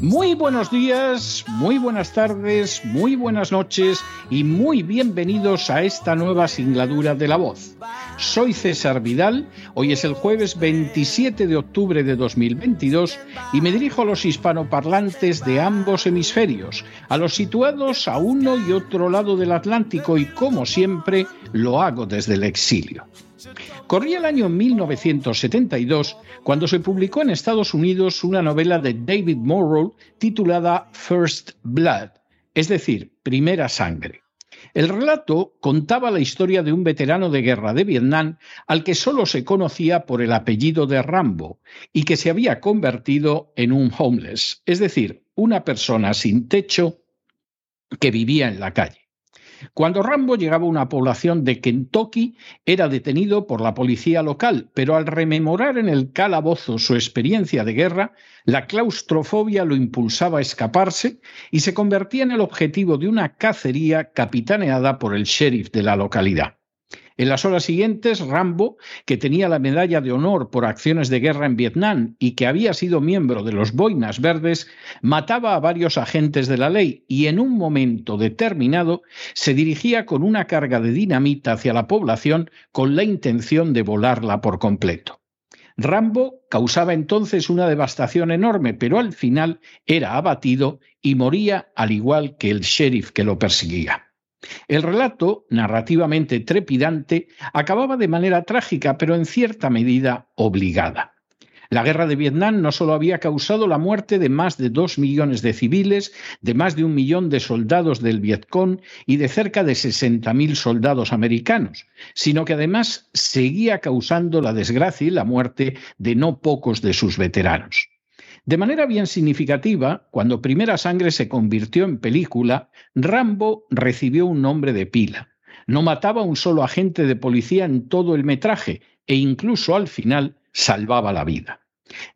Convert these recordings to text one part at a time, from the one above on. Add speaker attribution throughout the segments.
Speaker 1: Muy buenos días, muy buenas tardes, muy buenas noches y muy bienvenidos a esta nueva singladura de La Voz. Soy César Vidal, hoy es el jueves 27 de octubre de 2022 y me dirijo a los hispanoparlantes de ambos hemisferios, a los situados a uno y otro lado del Atlántico y como siempre lo hago desde el exilio. Corría el año 1972 cuando se publicó en Estados Unidos una novela de David Morrow titulada First Blood, es decir, Primera Sangre. El relato contaba la historia de un veterano de guerra de Vietnam al que solo se conocía por el apellido de Rambo y que se había convertido en un homeless, es decir, una persona sin techo que vivía en la calle. Cuando Rambo llegaba a una población de Kentucky, era detenido por la policía local, pero al rememorar en el calabozo su experiencia de guerra, la claustrofobia lo impulsaba a escaparse y se convertía en el objetivo de una cacería capitaneada por el sheriff de la localidad. En las horas siguientes, Rambo, que tenía la medalla de honor por acciones de guerra en Vietnam y que había sido miembro de los Boinas Verdes, mataba a varios agentes de la ley y en un momento determinado se dirigía con una carga de dinamita hacia la población con la intención de volarla por completo. Rambo causaba entonces una devastación enorme, pero al final era abatido y moría al igual que el sheriff que lo perseguía. El relato, narrativamente trepidante, acababa de manera trágica, pero en cierta medida obligada. La guerra de Vietnam no solo había causado la muerte de más de dos millones de civiles, de más de un millón de soldados del Vietcong y de cerca de 60.000 soldados americanos, sino que además seguía causando la desgracia y la muerte de no pocos de sus veteranos. De manera bien significativa, cuando Primera Sangre se convirtió en película, Rambo recibió un nombre de pila. No mataba un solo agente de policía en todo el metraje e incluso al final salvaba la vida.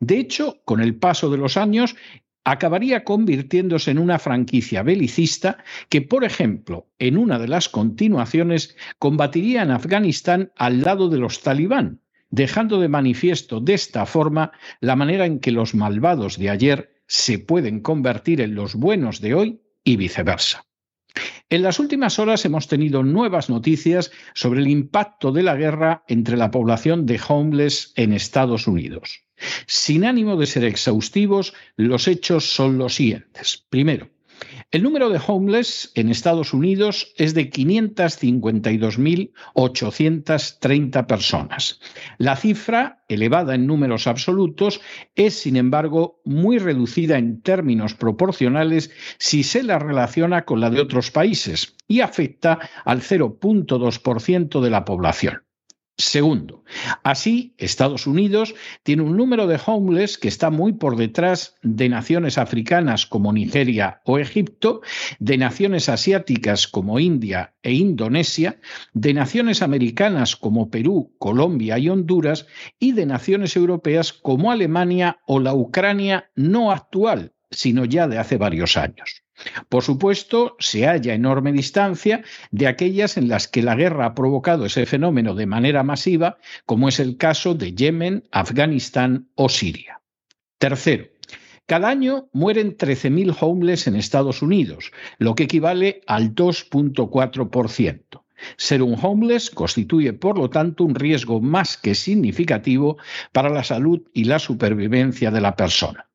Speaker 1: De hecho, con el paso de los años, acabaría convirtiéndose en una franquicia belicista que, por ejemplo, en una de las continuaciones combatiría en Afganistán al lado de los talibán, dejando de manifiesto de esta forma la manera en que los malvados de ayer se pueden convertir en los buenos de hoy y viceversa. En las últimas horas hemos tenido nuevas noticias sobre el impacto de la guerra entre la población de homeless en Estados Unidos. Sin ánimo de ser exhaustivos, los hechos son los siguientes. Primero, el número de homeless en Estados Unidos es de 552.830 personas. La cifra, elevada en números absolutos, es, sin embargo, muy reducida en términos proporcionales si se la relaciona con la de otros países y afecta al 0.2% de la población. Segundo, así Estados Unidos tiene un número de homeless que está muy por detrás de naciones africanas como Nigeria o Egipto, de naciones asiáticas como India e Indonesia, de naciones americanas como Perú, Colombia y Honduras, y de naciones europeas como Alemania o la Ucrania no actual, sino ya de hace varios años. Por supuesto, se halla enorme distancia de aquellas en las que la guerra ha provocado ese fenómeno de manera masiva, como es el caso de Yemen, Afganistán o Siria. Tercero, Cada año mueren 13.000 homeless en Estados Unidos, lo que equivale al 2.4%. Ser un homeless constituye, por lo tanto, un riesgo más que significativo para la salud y la supervivencia de la persona.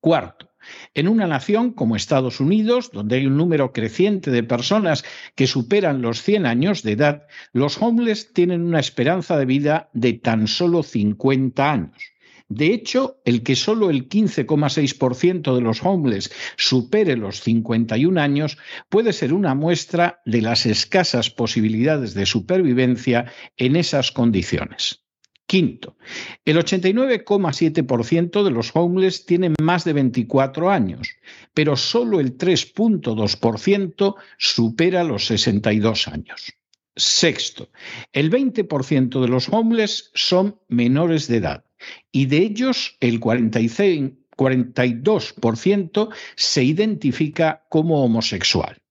Speaker 1: Cuarto, en una nación como Estados Unidos, donde hay un número creciente de personas que superan los 100 años de edad, los homeless tienen una esperanza de vida de tan solo 50 años. De hecho, el que solo el 15,6% de los homeless supere los 51 años puede ser una muestra de las escasas posibilidades de supervivencia en esas condiciones. Quinto, el 89,7% de los homeless tienen más de 24 años, pero solo el 3,2% supera los 62 años. Sexto, el 20% de los homeless son menores de edad y de ellos el 42% se identifica como homosexual.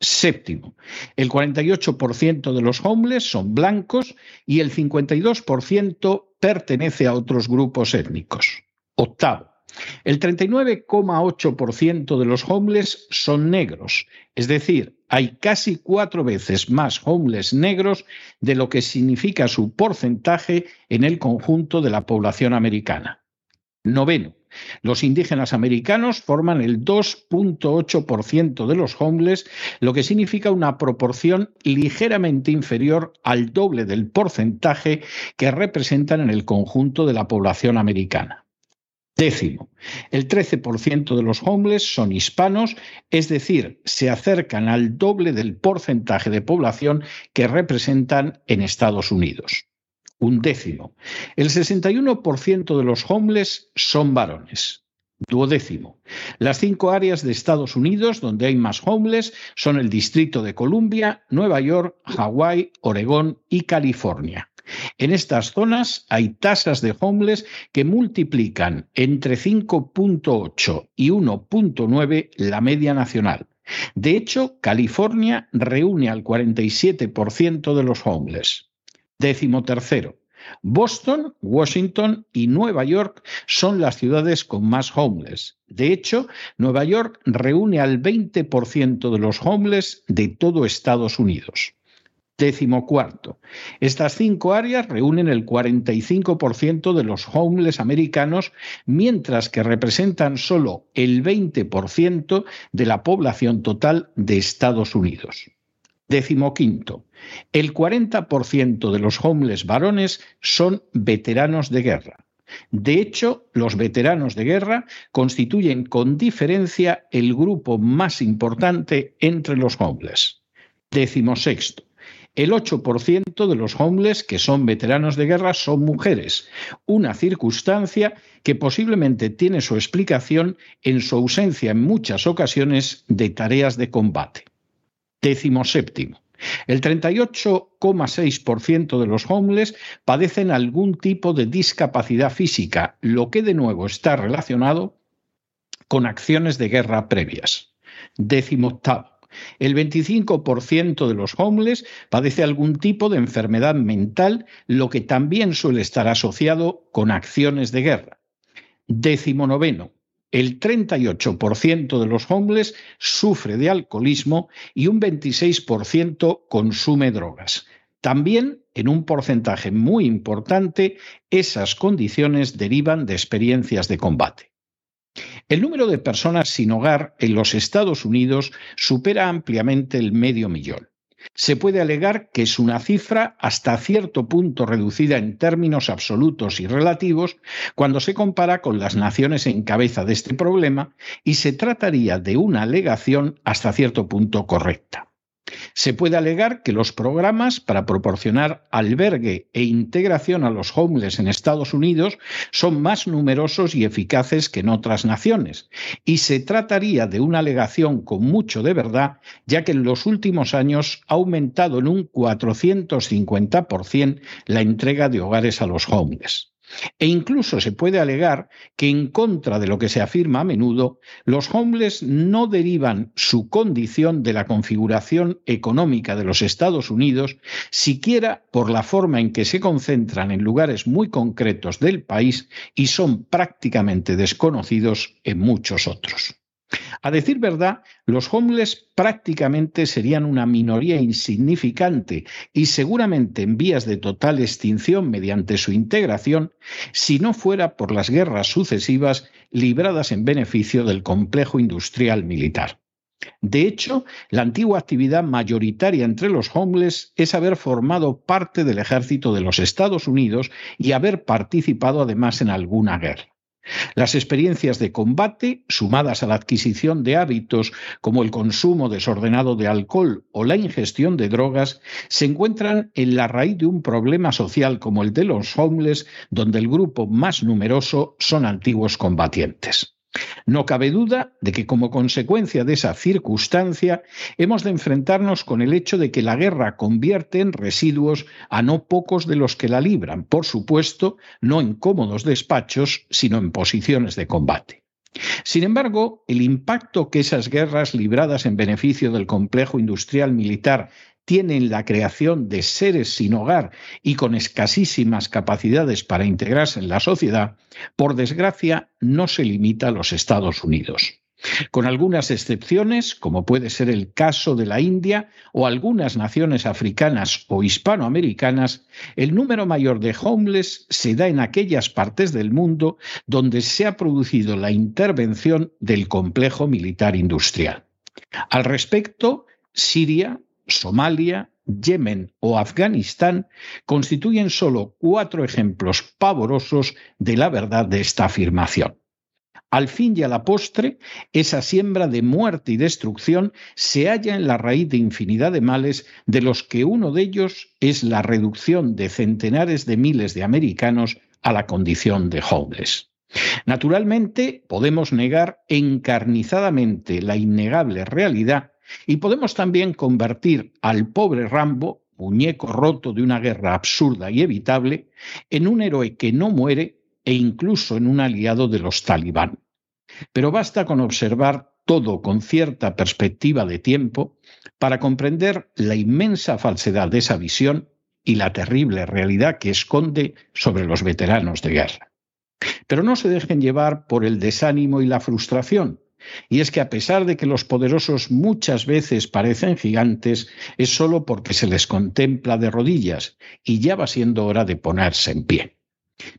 Speaker 1: Séptimo, el 48% de los homeless son blancos y el 52% pertenece a otros grupos étnicos. Octavo, el 39,8% de los homeless son negros, es decir, hay casi cuatro veces más homeless negros de lo que significa su porcentaje en el conjunto de la población americana. Noveno, los indígenas americanos forman el 2.8% de los homeless, lo que significa una proporción ligeramente inferior al doble del porcentaje que representan en el conjunto de la población americana. Décimo, el 13% de los homeless son hispanos, es decir, se acercan al doble del porcentaje de población que representan en Estados Unidos. Un décimo, el 61% de los homeless son varones. Duodécimo. Las cinco áreas de Estados Unidos donde hay más homeless son el Distrito de Columbia, Nueva York, Hawái, Oregón y California. En estas zonas hay tasas de homeless que multiplican entre 5.8 y 1.9 la media nacional. De hecho, California reúne al 47% de los homeless. Décimo tercero. Boston, Washington y Nueva York son las ciudades con más homeless. De hecho, Nueva York reúne al 20% de los homeless de todo Estados Unidos. Décimo cuarto. Estas cinco áreas reúnen el 45% de los homeless americanos, mientras que representan solo el 20% de la población total de Estados Unidos. Décimo quinto. El 40% de los homeless varones son veteranos de guerra. De hecho, los veteranos de guerra constituyen con diferencia el grupo más importante entre los homeless. Décimo sexto el 8% de los homeless que son veteranos de guerra son mujeres, una circunstancia que posiblemente tiene su explicación en su ausencia en muchas ocasiones de tareas de combate. Décimo séptimo. El 38,6% de los homeless padecen algún tipo de discapacidad física, lo que de nuevo está relacionado con acciones de guerra previas. Décimo octavo. El 25% de los homeless padece algún tipo de enfermedad mental, lo que también suele estar asociado con acciones de guerra. Décimo noveno. El 38% de los homeless sufre de alcoholismo y un 26% consume drogas. También, en un porcentaje muy importante, esas condiciones derivan de experiencias de combate. El número de personas sin hogar en los Estados Unidos supera ampliamente el medio millón. Se puede alegar que es una cifra hasta cierto punto reducida en términos absolutos y relativos cuando se compara con las naciones en cabeza de este problema y se trataría de una alegación hasta cierto punto correcta. Se puede alegar que los programas para proporcionar albergue e integración a los homeless en Estados Unidos son más numerosos y eficaces que en otras naciones, y se trataría de una alegación con mucho de verdad, ya que en los últimos años ha aumentado en un 450% la entrega de hogares a los homeless. E incluso se puede alegar que en contra de lo que se afirma a menudo, los homeless no derivan su condición de la configuración económica de los Estados Unidos, siquiera por la forma en que se concentran en lugares muy concretos del país y son prácticamente desconocidos en muchos otros. A decir verdad, los homeless prácticamente serían una minoría insignificante y seguramente en vías de total extinción mediante su integración si no fuera por las guerras sucesivas libradas en beneficio del complejo industrial militar. De hecho, la antigua actividad mayoritaria entre los homeless es haber formado parte del ejército de los Estados Unidos y haber participado además en alguna guerra. Las experiencias de combate, sumadas a la adquisición de hábitos como el consumo desordenado de alcohol o la ingestión de drogas, se encuentran en la raíz de un problema social como el de los homeless, donde el grupo más numeroso son antiguos combatientes. No cabe duda de que como consecuencia de esa circunstancia hemos de enfrentarnos con el hecho de que la guerra convierte en residuos a no pocos de los que la libran, por supuesto, no en cómodos despachos, sino en posiciones de combate. Sin embargo, el impacto que esas guerras libradas en beneficio del complejo industrial militar tienen la creación de seres sin hogar y con escasísimas capacidades para integrarse en la sociedad, por desgracia, no se limita a los Estados Unidos. Con algunas excepciones, como puede ser el caso de la India o algunas naciones africanas o hispanoamericanas, el número mayor de homeless se da en aquellas partes del mundo donde se ha producido la intervención del complejo militar industrial. Al respecto, Siria, Somalia, Yemen o Afganistán constituyen solo cuatro ejemplos pavorosos de la verdad de esta afirmación. Al fin y a la postre, esa siembra de muerte y destrucción se halla en la raíz de infinidad de males, de los que uno de ellos es la reducción de centenares de miles de americanos a la condición de homeless. Naturalmente, podemos negar encarnizadamente la innegable realidad y podemos también convertir al pobre Rambo, muñeco roto de una guerra absurda y evitable, en un héroe que no muere e incluso en un aliado de los talibán. Pero basta con observar todo con cierta perspectiva de tiempo para comprender la inmensa falsedad de esa visión y la terrible realidad que esconde sobre los veteranos de guerra. Pero no se dejen llevar por el desánimo y la frustración, y es que a pesar de que los poderosos muchas veces parecen gigantes, es solo porque se les contempla de rodillas y ya va siendo hora de ponerse en pie.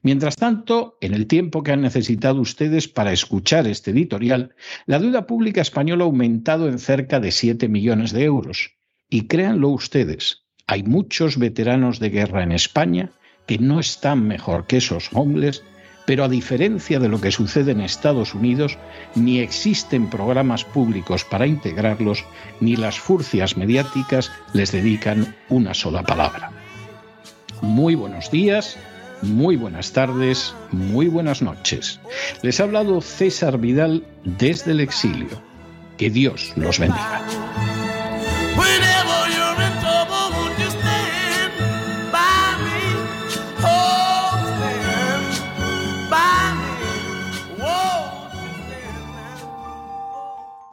Speaker 1: Mientras tanto, en el tiempo que han necesitado ustedes para escuchar este editorial, la deuda pública española ha aumentado en cerca de 7 millones de euros. Y créanlo ustedes, hay muchos veteranos de guerra en España que no están mejor que esos hombres pero a diferencia de lo que sucede en Estados Unidos, ni existen programas públicos para integrarlos, ni las furcias mediáticas les dedican una sola palabra. Muy buenos días, muy buenas tardes, muy buenas noches. Les ha hablado César Vidal desde el exilio. Que Dios los bendiga.